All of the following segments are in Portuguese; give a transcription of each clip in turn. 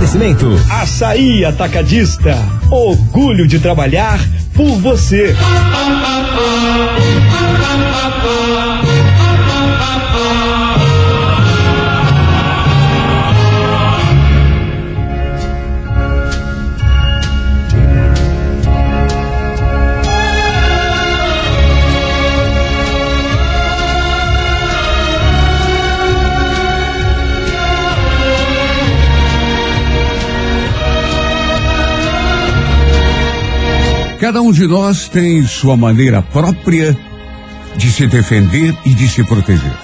Oferecimento. Açaí Atacadista. Orgulho de trabalhar por você. Cada um de nós tem sua maneira própria de se defender e de se proteger.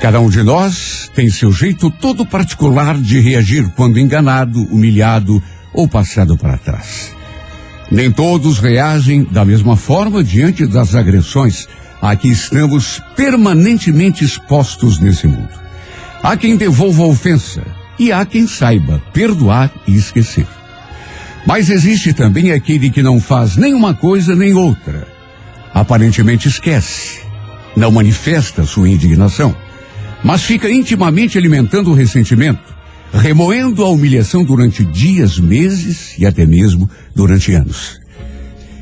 Cada um de nós tem seu jeito todo particular de reagir quando enganado, humilhado ou passado para trás. Nem todos reagem da mesma forma diante das agressões a que estamos permanentemente expostos nesse mundo. Há quem devolva a ofensa e há quem saiba perdoar e esquecer. Mas existe também aquele que não faz nem uma coisa nem outra. Aparentemente esquece, não manifesta sua indignação, mas fica intimamente alimentando o ressentimento, remoendo a humilhação durante dias, meses e até mesmo durante anos.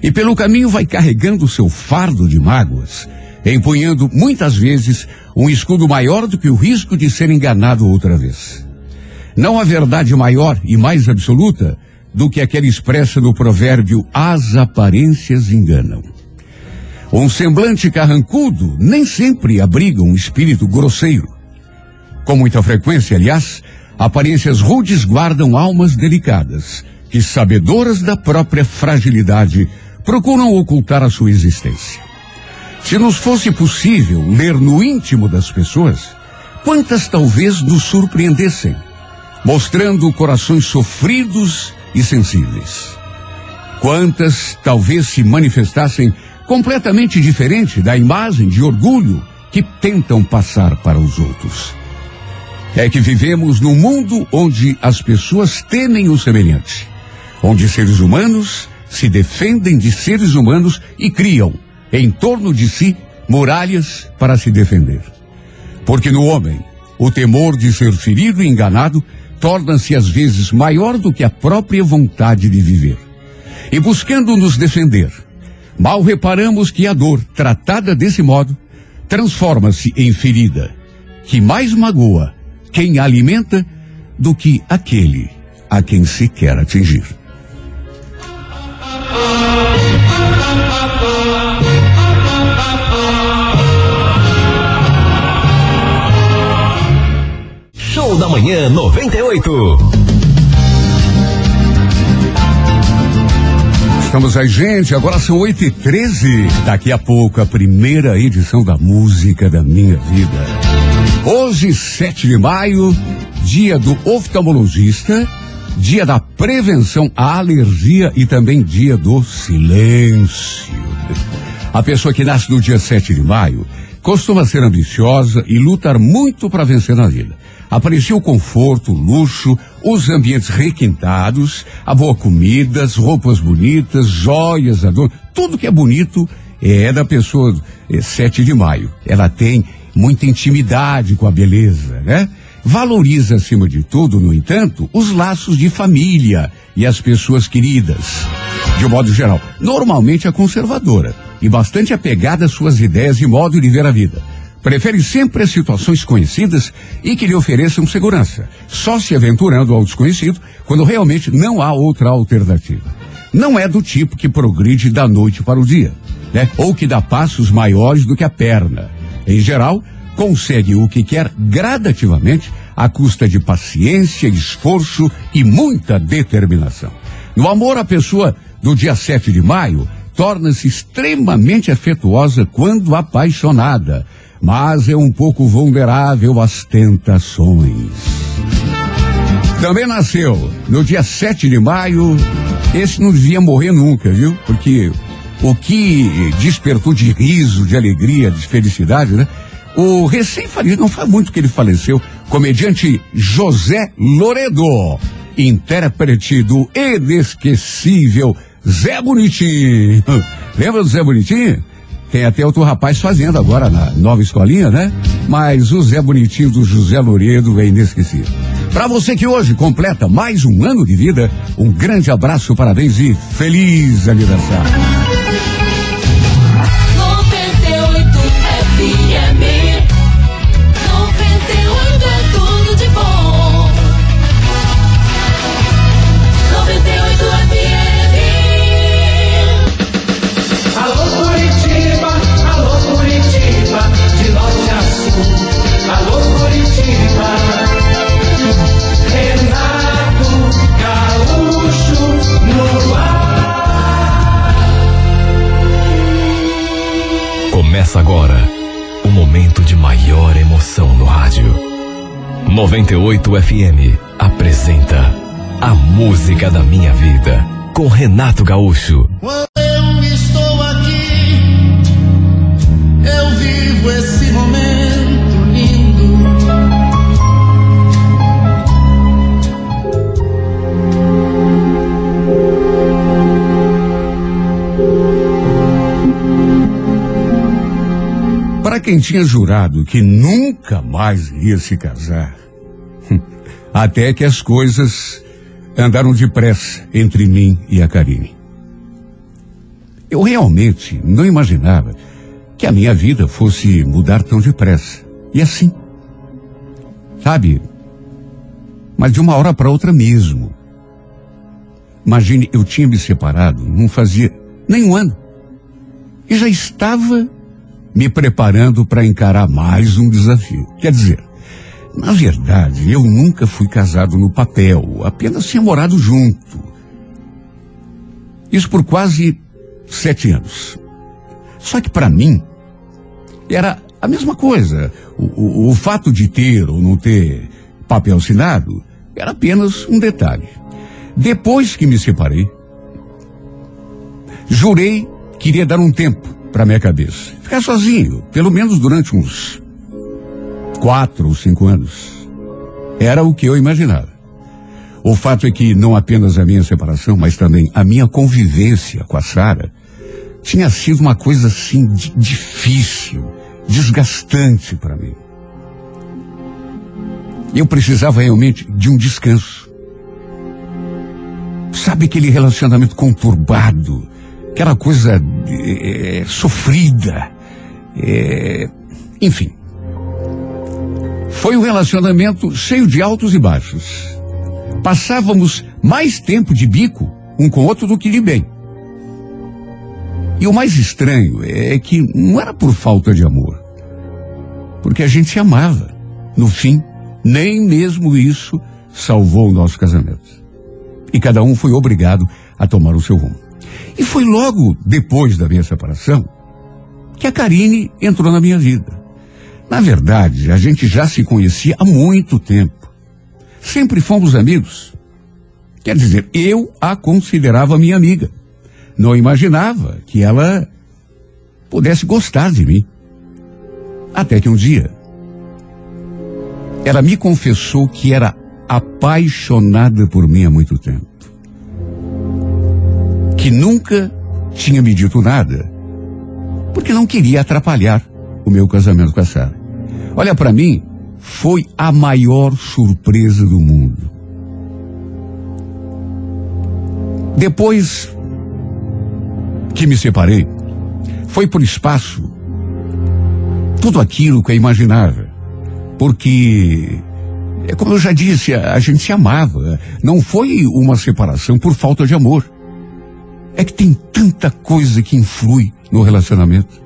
E pelo caminho vai carregando seu fardo de mágoas, empunhando muitas vezes um escudo maior do que o risco de ser enganado outra vez. Não há verdade maior e mais absoluta do que aquela expressa no provérbio as aparências enganam. Um semblante carrancudo nem sempre abriga um espírito grosseiro. Com muita frequência, aliás, aparências rudes guardam almas delicadas, que, sabedoras da própria fragilidade, procuram ocultar a sua existência. Se nos fosse possível ler no íntimo das pessoas, quantas talvez nos surpreendessem, mostrando corações sofridos e sensíveis. Quantas talvez se manifestassem completamente diferente da imagem de orgulho que tentam passar para os outros. É que vivemos num mundo onde as pessoas temem o semelhante, onde seres humanos se defendem de seres humanos e criam, em torno de si, muralhas para se defender. Porque no homem, o temor de ser ferido e enganado torna-se às vezes maior do que a própria vontade de viver. E buscando nos defender, mal reparamos que a dor, tratada desse modo, transforma-se em ferida, que mais magoa quem a alimenta do que aquele a quem se quer atingir. Show da Manhã 98. Estamos aí, gente. Agora são 8 e 13 Daqui a pouco, a primeira edição da música da minha vida. Hoje, 7 de maio, dia do oftalmologista, dia da prevenção à alergia e também dia do silêncio. A pessoa que nasce no dia 7 de maio costuma ser ambiciosa e lutar muito para vencer na vida. Aparecia o conforto, o luxo, os ambientes requintados, a boa comida, as roupas bonitas, joias, adorno, tudo que é bonito é da pessoa é, 7 de maio. Ela tem muita intimidade com a beleza, né? Valoriza, acima de tudo, no entanto, os laços de família e as pessoas queridas. De um modo geral, normalmente é conservadora e bastante apegada às suas ideias e modo de ver a vida. Prefere sempre as situações conhecidas e que lhe ofereçam segurança, só se aventurando ao desconhecido quando realmente não há outra alternativa. Não é do tipo que progride da noite para o dia, né? Ou que dá passos maiores do que a perna. Em geral, consegue o que quer gradativamente à custa de paciência, esforço e muita determinação. No amor, a pessoa do dia 7 de maio torna-se extremamente afetuosa quando apaixonada mas é um pouco vulnerável às tentações. Também nasceu no dia 7 de maio. Esse não devia morrer nunca, viu? Porque o que despertou de riso, de alegria, de felicidade, né? O recém-falido, não faz muito que ele faleceu, comediante José Loredo, intérprete do inesquecível Zé Bonitinho. Lembra do Zé Bonitinho? Tem até outro rapaz fazendo agora na nova escolinha, né? Mas o Zé Bonitinho do José Loredo é inesquecível. Para você que hoje completa mais um ano de vida, um grande abraço, parabéns e feliz aniversário. Começa agora o momento de maior emoção no rádio. 98 FM apresenta A Música da Minha Vida com Renato Gaúcho. Quem tinha jurado que nunca mais iria se casar, até que as coisas andaram depressa entre mim e a Karine. Eu realmente não imaginava que a minha vida fosse mudar tão depressa. E assim. Sabe? Mas de uma hora para outra mesmo. Imagine, eu tinha me separado, não fazia nem um ano. E já estava me preparando para encarar mais um desafio. Quer dizer, na verdade, eu nunca fui casado no papel, apenas tinha morado junto. Isso por quase sete anos. Só que para mim, era a mesma coisa. O, o, o fato de ter ou não ter papel assinado era apenas um detalhe. Depois que me separei, jurei que iria dar um tempo para minha cabeça. Ficar sozinho, pelo menos durante uns quatro ou cinco anos. Era o que eu imaginava. O fato é que não apenas a minha separação, mas também a minha convivência com a Sara tinha sido uma coisa assim difícil, desgastante para mim. Eu precisava realmente de um descanso. Sabe aquele relacionamento conturbado, aquela coisa é, sofrida, é, enfim. Foi um relacionamento cheio de altos e baixos. Passávamos mais tempo de bico um com o outro do que de bem. E o mais estranho é que não era por falta de amor, porque a gente se amava. No fim, nem mesmo isso salvou o nosso casamento. E cada um foi obrigado a tomar o seu rumo. E foi logo depois da minha separação que a Karine entrou na minha vida. Na verdade, a gente já se conhecia há muito tempo. Sempre fomos amigos. Quer dizer, eu a considerava minha amiga. Não imaginava que ela pudesse gostar de mim. Até que um dia, ela me confessou que era apaixonada por mim há muito tempo que nunca tinha me dito nada, porque não queria atrapalhar o meu casamento com a Sara. Olha, para mim, foi a maior surpresa do mundo. Depois que me separei, foi por espaço tudo aquilo que eu imaginava. Porque, é como eu já disse, a, a gente se amava. Não foi uma separação por falta de amor. É que tem tanta coisa que influi no relacionamento.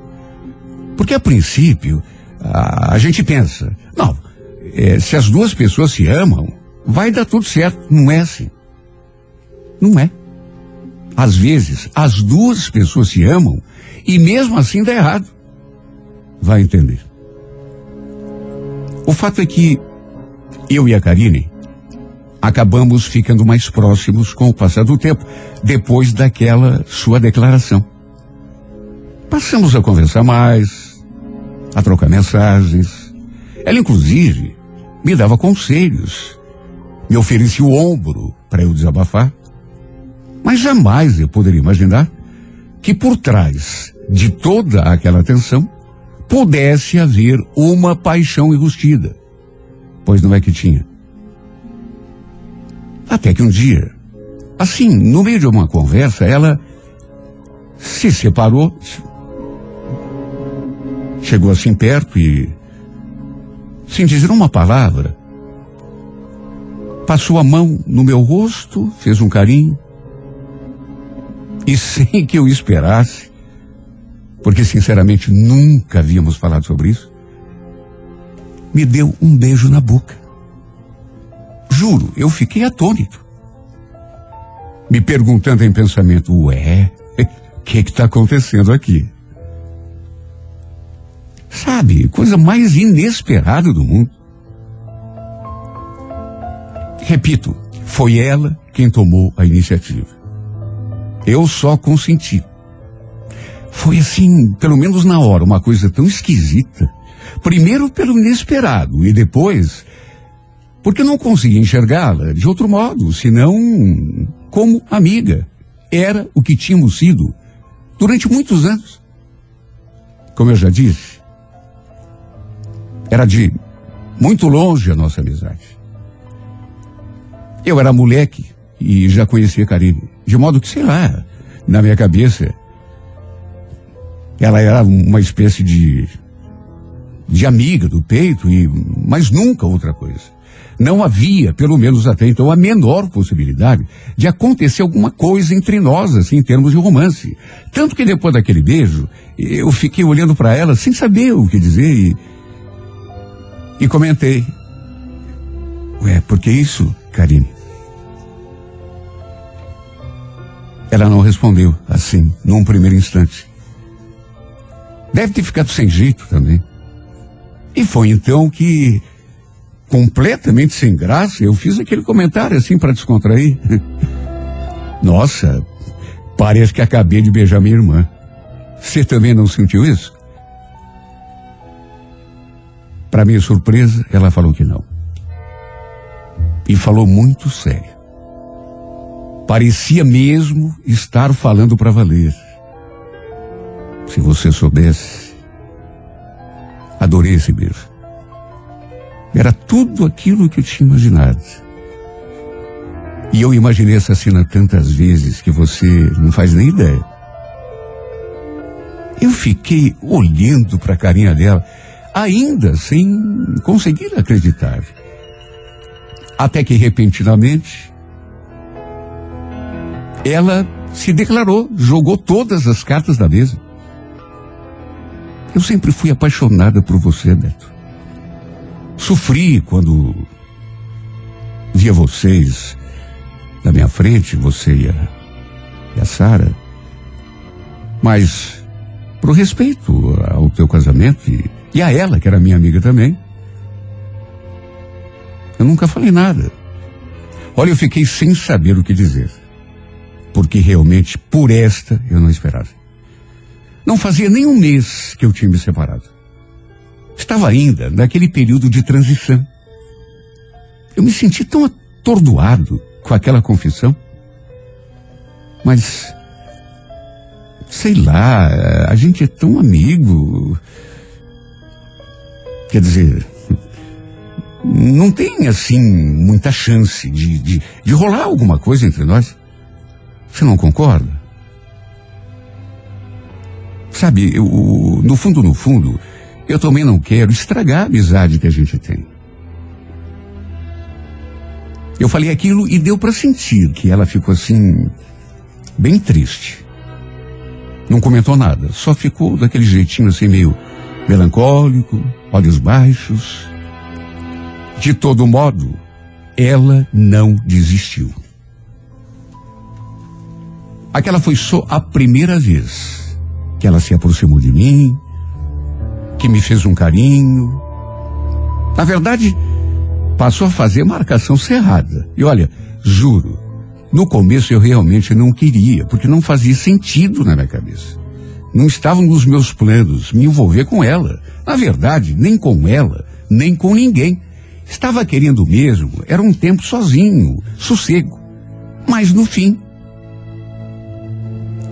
Porque a princípio, a, a gente pensa, não, é, se as duas pessoas se amam, vai dar tudo certo. Não é assim. Não é. Às vezes, as duas pessoas se amam e mesmo assim dá errado. Vai entender. O fato é que eu e a Karine acabamos ficando mais próximos com o passar do tempo, depois daquela sua declaração. Passamos a conversar mais, a trocar mensagens. Ela, inclusive, me dava conselhos, me oferecia o ombro para eu desabafar. Mas jamais eu poderia imaginar que por trás de toda aquela atenção pudesse haver uma paixão enrustida. Pois não é que tinha. Até que um dia, assim, no meio de uma conversa, ela se separou, chegou assim perto e, sem dizer uma palavra, passou a mão no meu rosto, fez um carinho, e sem que eu esperasse, porque sinceramente nunca havíamos falado sobre isso, me deu um beijo na boca. Juro, eu fiquei atônito. Me perguntando em pensamento, ué, o que está acontecendo aqui? Sabe, coisa mais inesperada do mundo. Repito, foi ela quem tomou a iniciativa. Eu só consenti. Foi assim, pelo menos na hora, uma coisa tão esquisita. Primeiro pelo inesperado e depois porque não conseguia enxergá-la de outro modo, senão como amiga. Era o que tínhamos sido durante muitos anos. Como eu já disse, era de muito longe a nossa amizade. Eu era moleque e já conhecia Karine, de modo que, sei lá, na minha cabeça, ela era uma espécie de de amiga do peito e mas nunca outra coisa. Não havia, pelo menos até então, a menor possibilidade de acontecer alguma coisa entre nós, assim, em termos de romance. Tanto que depois daquele beijo, eu fiquei olhando para ela sem saber o que dizer e, e comentei. Ué, por que isso, Karine? Ela não respondeu assim, num primeiro instante. Deve ter ficado sem jeito também. E foi então que completamente sem graça, eu fiz aquele comentário assim para descontrair. Nossa, parece que acabei de beijar minha irmã. Você também não sentiu isso? Para minha surpresa, ela falou que não. E falou muito sério. Parecia mesmo estar falando para valer. Se você soubesse. Adorei esse beijo. Era tudo aquilo que eu tinha imaginado. E eu imaginei essa cena tantas vezes que você não faz nem ideia. Eu fiquei olhando para a carinha dela, ainda sem conseguir acreditar. Até que repentinamente ela se declarou, jogou todas as cartas da mesa. Eu sempre fui apaixonada por você, Beto. Sofri quando via vocês na minha frente, você e a, a Sara. Mas, por respeito ao teu casamento e, e a ela, que era minha amiga também, eu nunca falei nada. Olha, eu fiquei sem saber o que dizer. Porque realmente, por esta, eu não esperava. Não fazia nem um mês que eu tinha me separado. Estava ainda naquele período de transição. Eu me senti tão atordoado com aquela confissão. Mas, sei lá, a gente é tão amigo. Quer dizer, não tem assim muita chance de, de, de rolar alguma coisa entre nós. Você não concorda? Sabe, eu, no fundo, no fundo, eu também não quero estragar a amizade que a gente tem. Eu falei aquilo e deu para sentir que ela ficou assim, bem triste. Não comentou nada, só ficou daquele jeitinho assim meio melancólico, olhos baixos. De todo modo, ela não desistiu. Aquela foi só a primeira vez que ela se aproximou de mim, que me fez um carinho. Na verdade, passou a fazer marcação cerrada. E olha, juro, no começo eu realmente não queria, porque não fazia sentido na minha cabeça. Não estava nos meus planos me envolver com ela. Na verdade, nem com ela, nem com ninguém. Estava querendo mesmo, era um tempo sozinho, sossego. Mas no fim,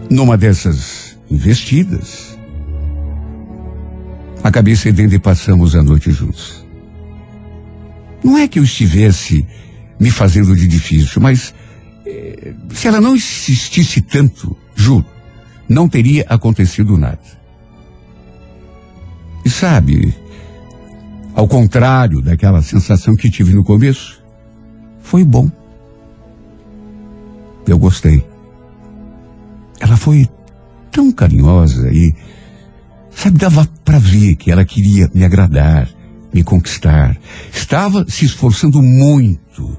numa dessas investidas, Acabei cedendo e passamos a noite juntos. Não é que eu estivesse me fazendo de difícil, mas eh, se ela não insistisse tanto, juro, não teria acontecido nada. E sabe, ao contrário daquela sensação que tive no começo, foi bom. Eu gostei. Ela foi tão carinhosa e, sabe, dava para ver que ela queria me agradar, me conquistar. Estava se esforçando muito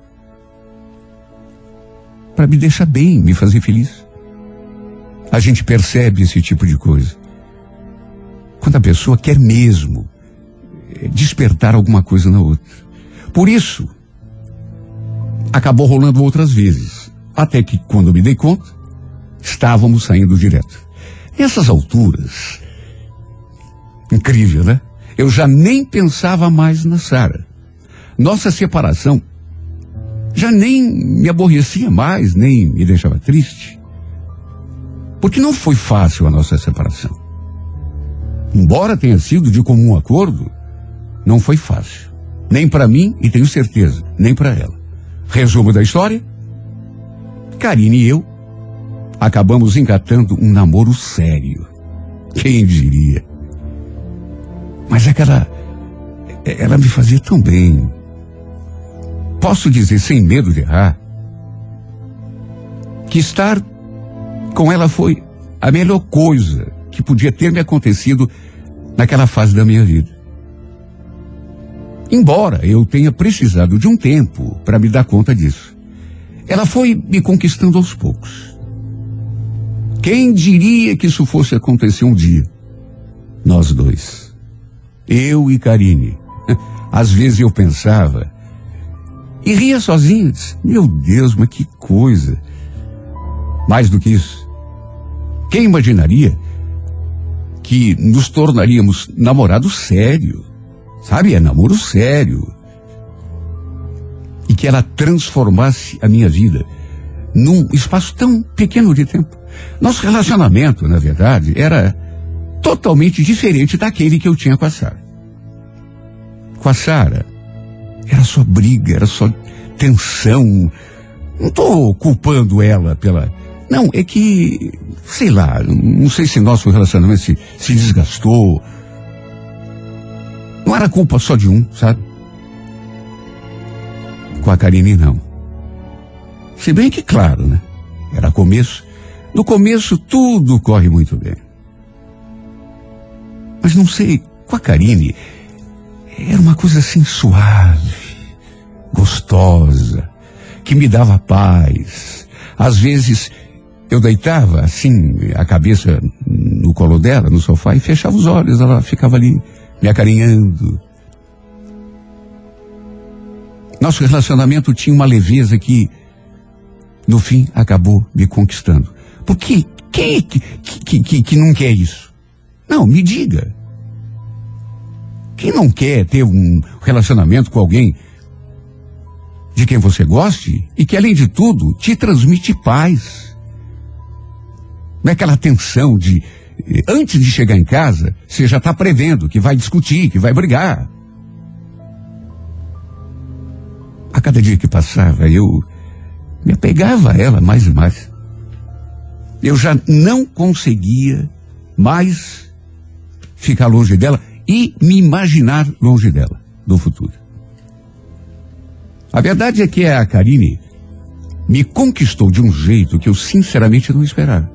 para me deixar bem, me fazer feliz. A gente percebe esse tipo de coisa. Quando a pessoa quer mesmo eh, despertar alguma coisa na outra. Por isso, acabou rolando outras vezes. Até que, quando me dei conta, estávamos saindo direto. Nessas alturas, incrível, né? Eu já nem pensava mais na Sara. Nossa separação já nem me aborrecia mais, nem me deixava triste. Porque não foi fácil a nossa separação. Embora tenha sido de comum acordo, não foi fácil. Nem para mim, e tenho certeza, nem para ela. Resumo da história: Karine e eu acabamos engatando um namoro sério. Quem diria? Mas aquela. Ela me fazia tão bem. Posso dizer sem medo de errar que estar com ela foi a melhor coisa que podia ter me acontecido naquela fase da minha vida. Embora eu tenha precisado de um tempo para me dar conta disso, ela foi me conquistando aos poucos. Quem diria que isso fosse acontecer um dia? Nós dois. Eu e Karine. Às vezes eu pensava e ria sozinho. Meu Deus, mas que coisa. Mais do que isso. Quem imaginaria que nos tornaríamos namorados sério? Sabe, é namoro sério. E que ela transformasse a minha vida num espaço tão pequeno de tempo. Nosso relacionamento, na verdade, era totalmente diferente daquele que eu tinha com a Sara. Com a Sara, era só briga, era só tensão. Não estou culpando ela pela. Não, é que, sei lá, não sei se nosso relacionamento se, se desgastou. Não era culpa só de um, sabe? Com a Karine, não. Se bem que, claro, né? Era começo. No começo, tudo corre muito bem. Mas não sei, com a Karine, era uma coisa assim suave, gostosa, que me dava paz. Às vezes eu deitava assim a cabeça no colo dela, no sofá, e fechava os olhos, ela ficava ali me acarinhando. Nosso relacionamento tinha uma leveza que, no fim, acabou me conquistando. Por quê? Quem é que, que, que, que não quer isso? Não, me diga. Quem não quer ter um relacionamento com alguém de quem você goste e que, além de tudo, te transmite paz? Não é aquela tensão de, eh, antes de chegar em casa, você já está prevendo que vai discutir, que vai brigar. A cada dia que passava, eu me apegava a ela mais e mais. Eu já não conseguia mais ficar longe dela e me imaginar longe dela, no futuro. A verdade é que a Karine me conquistou de um jeito que eu sinceramente não esperava.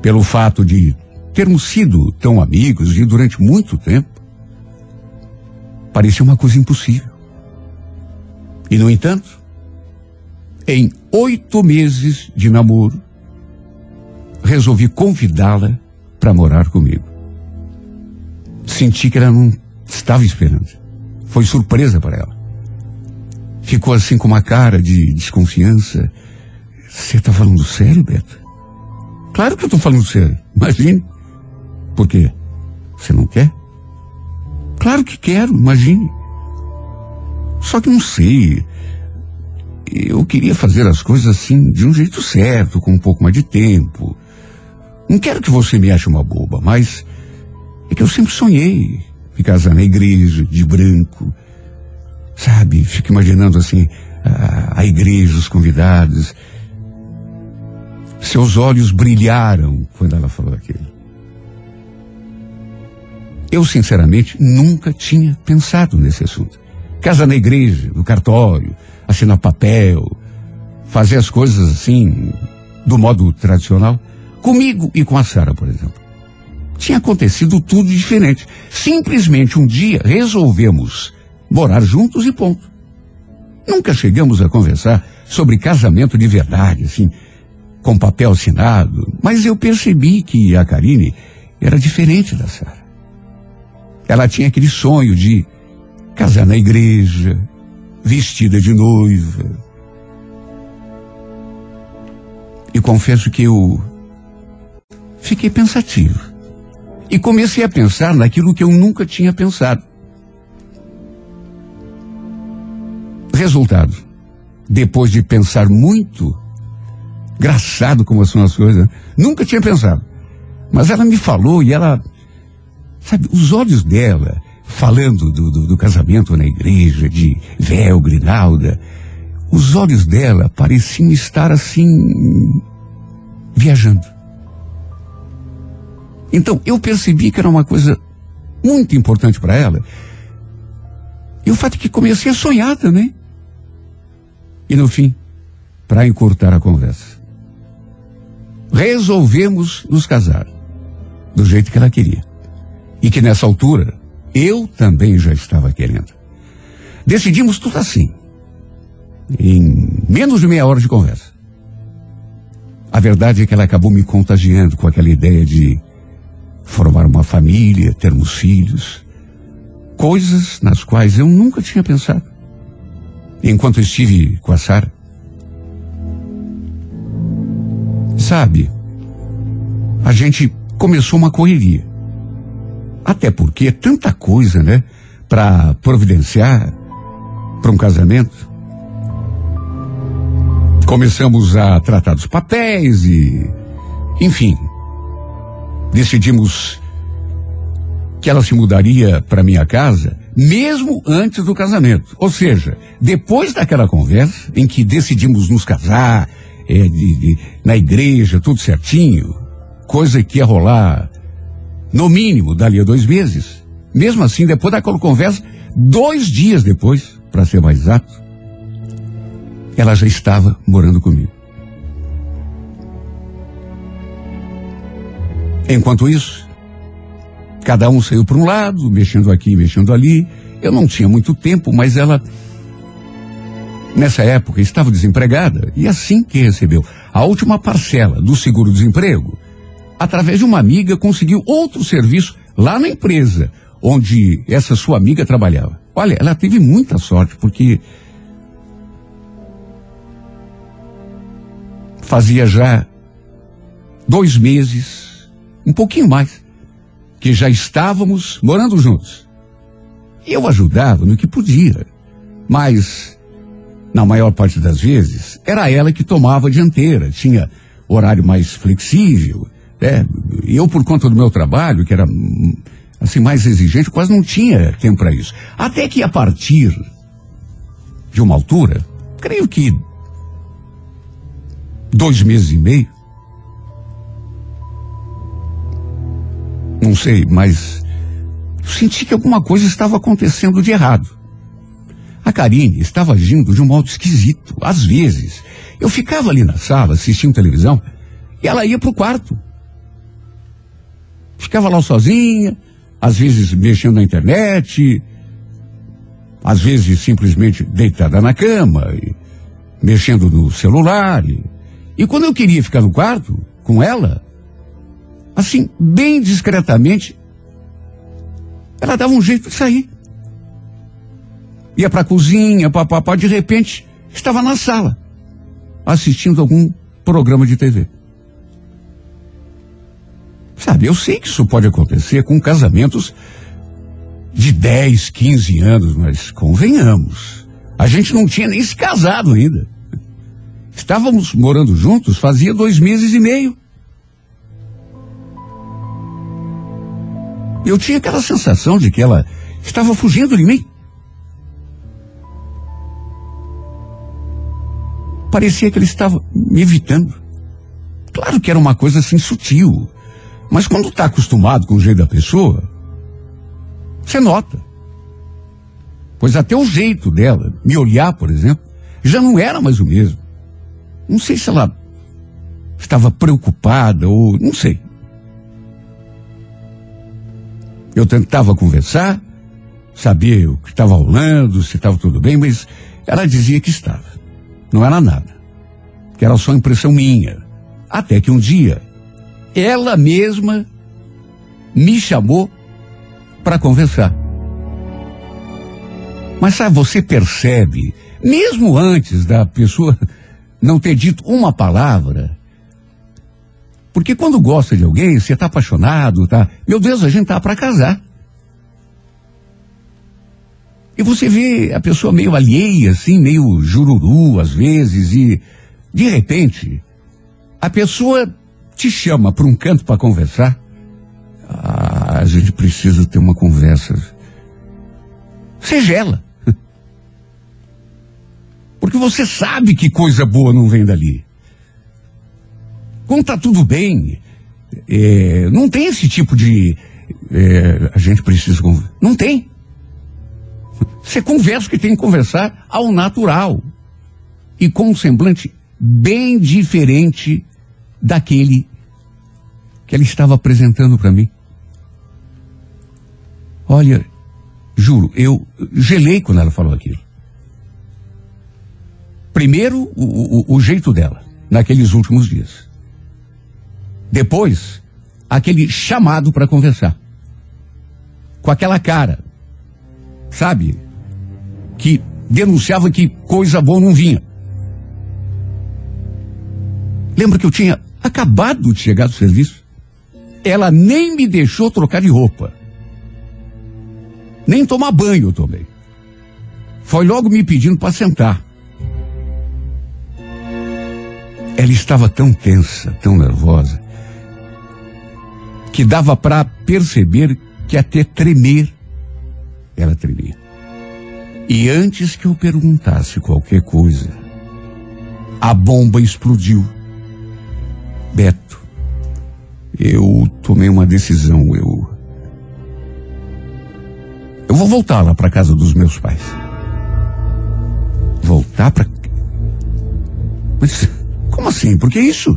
Pelo fato de termos sido tão amigos e durante muito tempo, parecia uma coisa impossível. E, no entanto, em oito meses de namoro, resolvi convidá-la para morar comigo. Senti que ela não estava esperando. Foi surpresa para ela. Ficou assim com uma cara de desconfiança. Você está falando sério, Beto? Claro que eu estou falando sério. Imagine. Por quê? Você não quer? Claro que quero, imagine. Só que não sei. Eu queria fazer as coisas assim de um jeito certo, com um pouco mais de tempo. Não quero que você me ache uma boba, mas é que eu sempre sonhei me casar na igreja, de branco, Sabe, fico imaginando assim, a, a igreja, os convidados. Seus olhos brilharam quando ela falou aquilo. Eu, sinceramente, nunca tinha pensado nesse assunto. Casa na igreja, no cartório, assinar papel, fazer as coisas assim, do modo tradicional. Comigo e com a Sara, por exemplo. Tinha acontecido tudo diferente. Simplesmente um dia resolvemos morar juntos e ponto. Nunca chegamos a conversar sobre casamento de verdade, assim, com papel assinado, mas eu percebi que a Karine era diferente da Sara. Ela tinha aquele sonho de casar na igreja, vestida de noiva. E confesso que eu fiquei pensativo. E comecei a pensar naquilo que eu nunca tinha pensado. Resultado. Depois de pensar muito, engraçado como são as coisas, nunca tinha pensado. Mas ela me falou e ela, sabe, os olhos dela, falando do, do, do casamento na igreja, de véu, grinalda, os olhos dela pareciam estar assim, viajando. Então, eu percebi que era uma coisa muito importante para ela. E o fato é que comecei a sonhar também. E no fim, para encurtar a conversa, resolvemos nos casar do jeito que ela queria. E que nessa altura eu também já estava querendo. Decidimos tudo assim, em menos de meia hora de conversa. A verdade é que ela acabou me contagiando com aquela ideia de formar uma família, termos filhos, coisas nas quais eu nunca tinha pensado enquanto estive com a Sara. Sabe, a gente começou uma correria. Até porque é tanta coisa, né? Para providenciar para um casamento. Começamos a tratar dos papéis e, enfim, decidimos que ela se mudaria para minha casa mesmo antes do casamento. Ou seja, depois daquela conversa em que decidimos nos casar, é, de, de, na igreja, tudo certinho, coisa que ia rolar no mínimo dali a dois meses. Mesmo assim, depois daquela conversa, dois dias depois, para ser mais exato, ela já estava morando comigo. Enquanto isso, Cada um saiu para um lado, mexendo aqui, mexendo ali. Eu não tinha muito tempo, mas ela, nessa época, estava desempregada e assim que recebeu a última parcela do seguro-desemprego, através de uma amiga, conseguiu outro serviço lá na empresa onde essa sua amiga trabalhava. Olha, ela teve muita sorte porque fazia já dois meses, um pouquinho mais, que já estávamos morando juntos. Eu ajudava no que podia, mas na maior parte das vezes era ela que tomava a dianteira, tinha horário mais flexível, né? Eu por conta do meu trabalho, que era assim mais exigente, quase não tinha tempo para isso. Até que a partir de uma altura, creio que dois meses e meio, Não sei, mas senti que alguma coisa estava acontecendo de errado. A Karine estava agindo de um modo esquisito. Às vezes, eu ficava ali na sala assistindo televisão e ela ia para o quarto. Ficava lá sozinha, às vezes mexendo na internet, às vezes simplesmente deitada na cama, e, mexendo no celular. E, e quando eu queria ficar no quarto com ela, assim, bem discretamente, ela dava um jeito de sair. Ia para a cozinha, papapá, de repente, estava na sala, assistindo algum programa de TV. Sabe, eu sei que isso pode acontecer com casamentos de 10, 15 anos, mas convenhamos, a gente não tinha nem se casado ainda. Estávamos morando juntos fazia dois meses e meio. Eu tinha aquela sensação de que ela estava fugindo de mim. Parecia que ele estava me evitando. Claro que era uma coisa assim sutil. Mas quando está acostumado com o jeito da pessoa, você nota. Pois até o jeito dela, me olhar, por exemplo, já não era mais o mesmo. Não sei se ela estava preocupada ou não sei. Eu tentava conversar, saber o que estava rolando, se estava tudo bem, mas ela dizia que estava. Não era nada. Que era só impressão minha. Até que um dia, ela mesma me chamou para conversar. Mas sabe, você percebe, mesmo antes da pessoa não ter dito uma palavra, porque quando gosta de alguém, você está apaixonado, tá? Meu Deus, a gente tá para casar. E você vê a pessoa meio alheia, assim, meio jururu às vezes, e de repente a pessoa te chama para um canto para conversar. Ah, a gente precisa ter uma conversa. Você gela. Porque você sabe que coisa boa não vem dali. Quando tá tudo bem, é, não tem esse tipo de. É, a gente precisa. Não tem. Você conversa o que tem que conversar ao natural. E com um semblante bem diferente daquele que ela estava apresentando para mim. Olha, juro, eu gelei quando ela falou aquilo. Primeiro, o, o, o jeito dela, naqueles últimos dias. Depois, aquele chamado para conversar. Com aquela cara, sabe? Que denunciava que coisa boa não vinha. Lembra que eu tinha acabado de chegar do serviço? Ela nem me deixou trocar de roupa. Nem tomar banho eu tomei. Foi logo me pedindo para sentar. Ela estava tão tensa, tão nervosa, que dava para perceber que até tremer ela tremia. E antes que eu perguntasse qualquer coisa, a bomba explodiu. Beto, eu tomei uma decisão, eu. Eu vou voltar lá para casa dos meus pais. Voltar para. Mas como assim? Por que isso?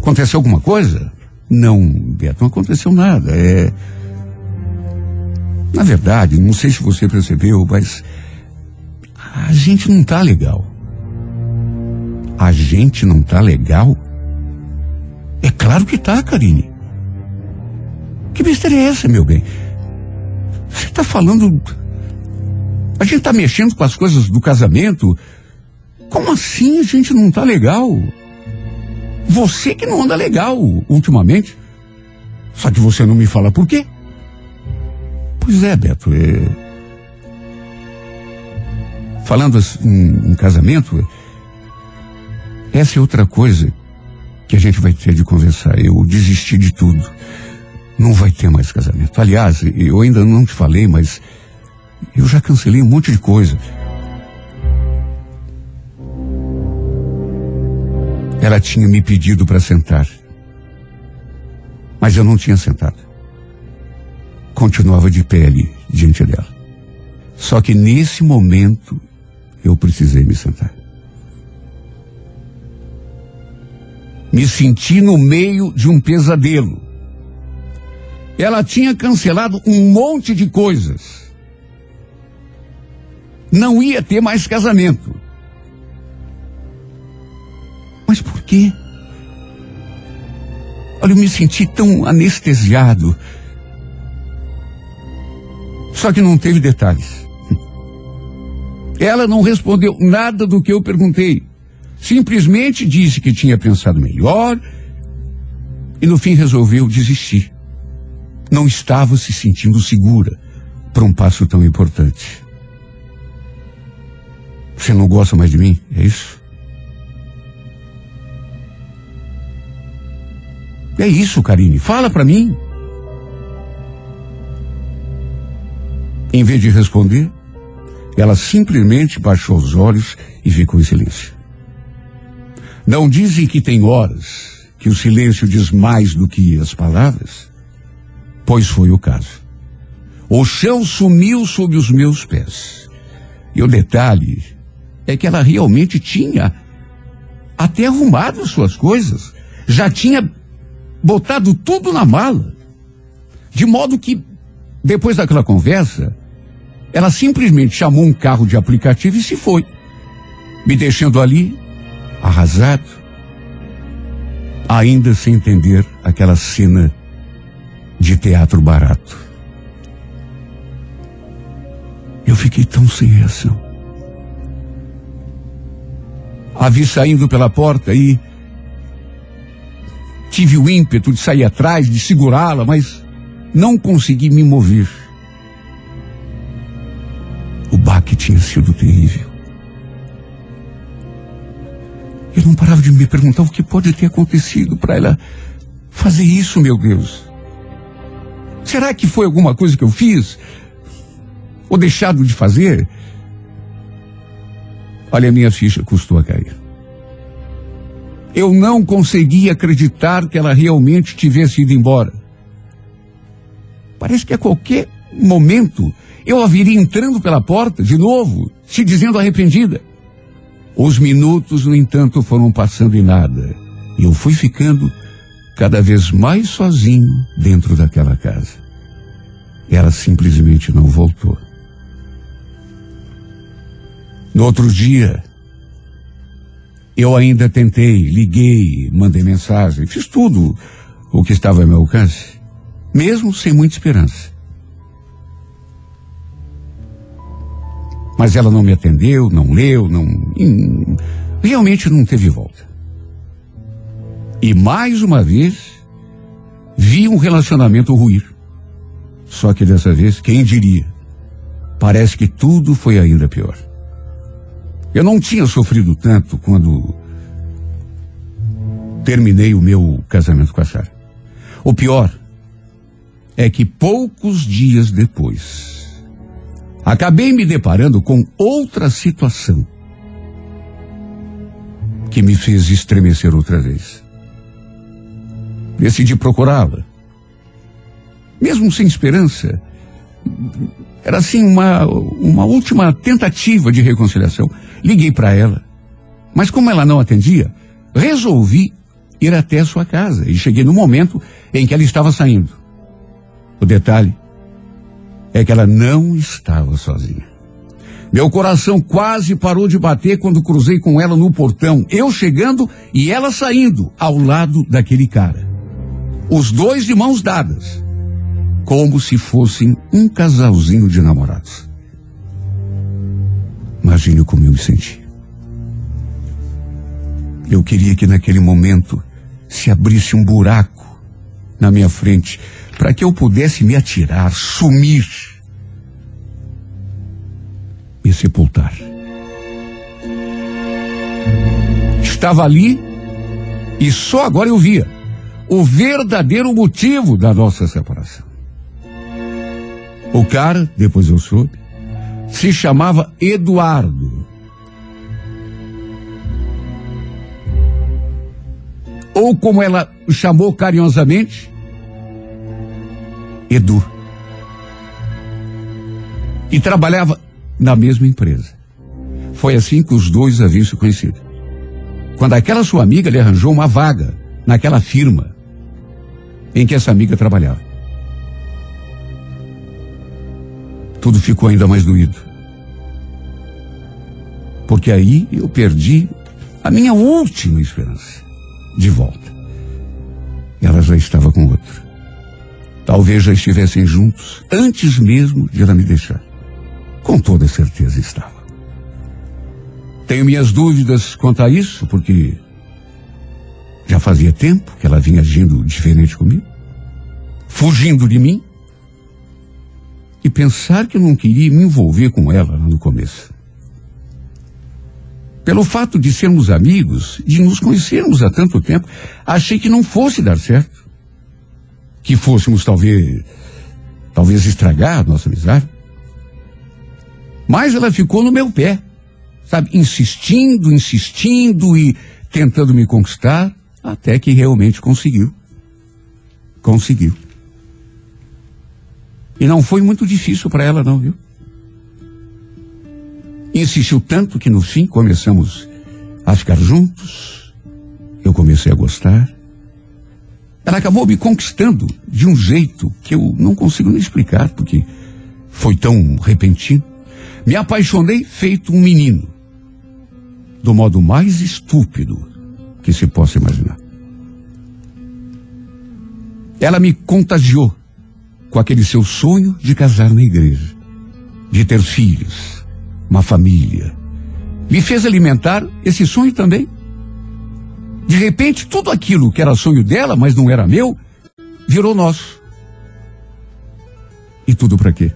Aconteceu alguma coisa? Não, Beto, não aconteceu nada. É. Na verdade, não sei se você percebeu, mas a gente não tá legal. A gente não tá legal? É claro que tá, Karine. Que besteira é essa, meu bem? Você tá falando. A gente tá mexendo com as coisas do casamento. Como assim a gente não tá legal? Você que não anda legal ultimamente. Só que você não me fala por quê. Pois é, Beto. É... Falando em, em casamento, essa é outra coisa que a gente vai ter de conversar. Eu desisti de tudo. Não vai ter mais casamento. Aliás, eu ainda não te falei, mas eu já cancelei um monte de coisa. Ela tinha me pedido para sentar. Mas eu não tinha sentado. Continuava de pé ali, diante dela. Só que nesse momento eu precisei me sentar. Me senti no meio de um pesadelo. Ela tinha cancelado um monte de coisas. Não ia ter mais casamento. Quê? Olha, eu me senti tão anestesiado. Só que não teve detalhes. Ela não respondeu nada do que eu perguntei. Simplesmente disse que tinha pensado melhor e no fim resolveu desistir. Não estava se sentindo segura para um passo tão importante. Você não gosta mais de mim? É isso? É isso, Karine. Fala para mim. Em vez de responder, ela simplesmente baixou os olhos e ficou em silêncio. Não dizem que tem horas que o silêncio diz mais do que as palavras? Pois foi o caso. O chão sumiu sob os meus pés. E o detalhe é que ela realmente tinha até arrumado suas coisas. Já tinha botado tudo na mala. De modo que, depois daquela conversa, ela simplesmente chamou um carro de aplicativo e se foi, me deixando ali, arrasado, ainda sem entender aquela cena de teatro barato. Eu fiquei tão sem reação. A vi saindo pela porta e tive o ímpeto de sair atrás, de segurá-la, mas não consegui me mover. O baque tinha sido terrível. Eu não parava de me perguntar o que pode ter acontecido para ela fazer isso, meu Deus. Será que foi alguma coisa que eu fiz? Ou deixado de fazer? Olha, a minha ficha custou a cair. Eu não consegui acreditar que ela realmente tivesse ido embora. Parece que a qualquer momento eu a viria entrando pela porta de novo, se dizendo arrependida. Os minutos, no entanto, foram passando em nada. E eu fui ficando cada vez mais sozinho dentro daquela casa. Ela simplesmente não voltou. No outro dia, eu ainda tentei, liguei, mandei mensagem, fiz tudo o que estava ao meu alcance, mesmo sem muita esperança. Mas ela não me atendeu, não leu, não. realmente não teve volta. E mais uma vez, vi um relacionamento ruir. Só que dessa vez, quem diria? Parece que tudo foi ainda pior. Eu não tinha sofrido tanto quando terminei o meu casamento com a Sara. O pior é que poucos dias depois, acabei me deparando com outra situação que me fez estremecer outra vez. Decidi procurá-la. Mesmo sem esperança, era assim uma, uma última tentativa de reconciliação. Liguei para ela. Mas como ela não atendia, resolvi ir até a sua casa e cheguei no momento em que ela estava saindo. O detalhe é que ela não estava sozinha. Meu coração quase parou de bater quando cruzei com ela no portão, eu chegando e ela saindo ao lado daquele cara. Os dois de mãos dadas como se fossem um casalzinho de namorados. Imagine como eu me senti. Eu queria que naquele momento se abrisse um buraco na minha frente para que eu pudesse me atirar, sumir, me sepultar. Estava ali e só agora eu via o verdadeiro motivo da nossa separação. O cara, depois eu soube, se chamava Eduardo. Ou como ela chamou carinhosamente, Edu. E trabalhava na mesma empresa. Foi assim que os dois haviam se conhecido. Quando aquela sua amiga lhe arranjou uma vaga naquela firma em que essa amiga trabalhava. Tudo ficou ainda mais doído. Porque aí eu perdi a minha última esperança de volta. Ela já estava com outro. Talvez já estivessem juntos antes mesmo de ela me deixar. Com toda certeza estava. Tenho minhas dúvidas quanto a isso, porque já fazia tempo que ela vinha agindo diferente comigo, fugindo de mim, e pensar que eu não queria me envolver com ela no começo. Pelo fato de sermos amigos, de nos conhecermos há tanto tempo, achei que não fosse dar certo. Que fôssemos talvez, talvez estragar a nossa amizade. Mas ela ficou no meu pé, sabe, insistindo, insistindo e tentando me conquistar, até que realmente conseguiu. Conseguiu. E não foi muito difícil para ela, não, viu? Insistiu tanto que no fim começamos a ficar juntos. Eu comecei a gostar. Ela acabou me conquistando de um jeito que eu não consigo nem explicar, porque foi tão repentino. Me apaixonei feito um menino, do modo mais estúpido que se possa imaginar. Ela me contagiou com aquele seu sonho de casar na igreja, de ter filhos, uma família. Me fez alimentar esse sonho também. De repente, tudo aquilo que era sonho dela, mas não era meu, virou nosso. E tudo para quê?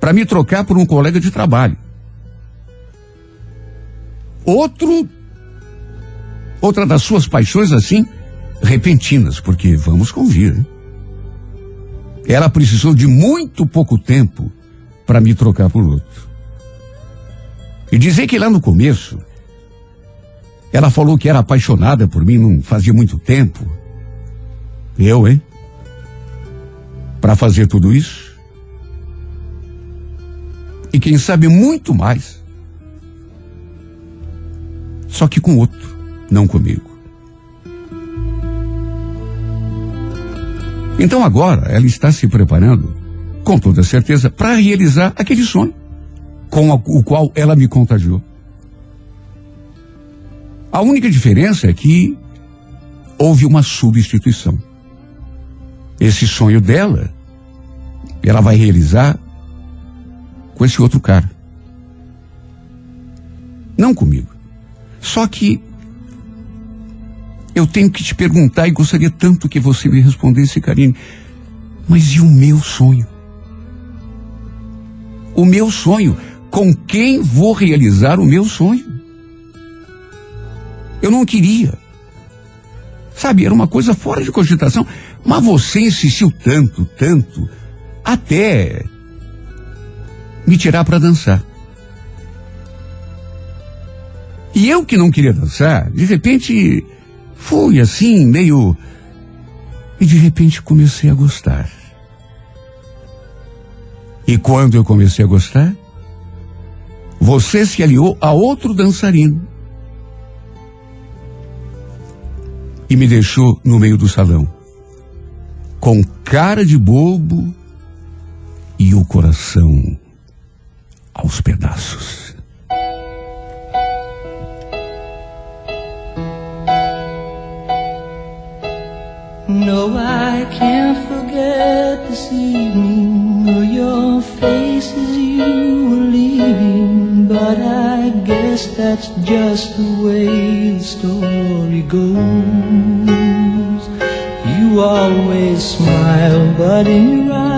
Para me trocar por um colega de trabalho. Outro, outra das suas paixões assim, repentinas, porque vamos convir. Hein? Ela precisou de muito pouco tempo para me trocar por outro. E dizer que lá no começo, ela falou que era apaixonada por mim não fazia muito tempo. Eu, hein? Para fazer tudo isso? E quem sabe muito mais. Só que com outro, não comigo. Então agora ela está se preparando, com toda certeza, para realizar aquele sonho com o qual ela me contagiou. A única diferença é que houve uma substituição. Esse sonho dela, ela vai realizar com esse outro cara. Não comigo. Só que eu tenho que te perguntar e gostaria tanto que você me respondesse, Karine. Mas e o meu sonho? O meu sonho. Com quem vou realizar o meu sonho? Eu não queria. Sabe, era uma coisa fora de cogitação. Mas você insistiu tanto, tanto, até me tirar para dançar. E eu que não queria dançar, de repente Fui assim, meio. E de repente comecei a gostar. E quando eu comecei a gostar, você se aliou a outro dançarino. E me deixou no meio do salão, com cara de bobo e o coração aos pedaços. No, I can't forget this evening or your face as you were leaving. But I guess that's just the way the story goes. You always smile, but in your eyes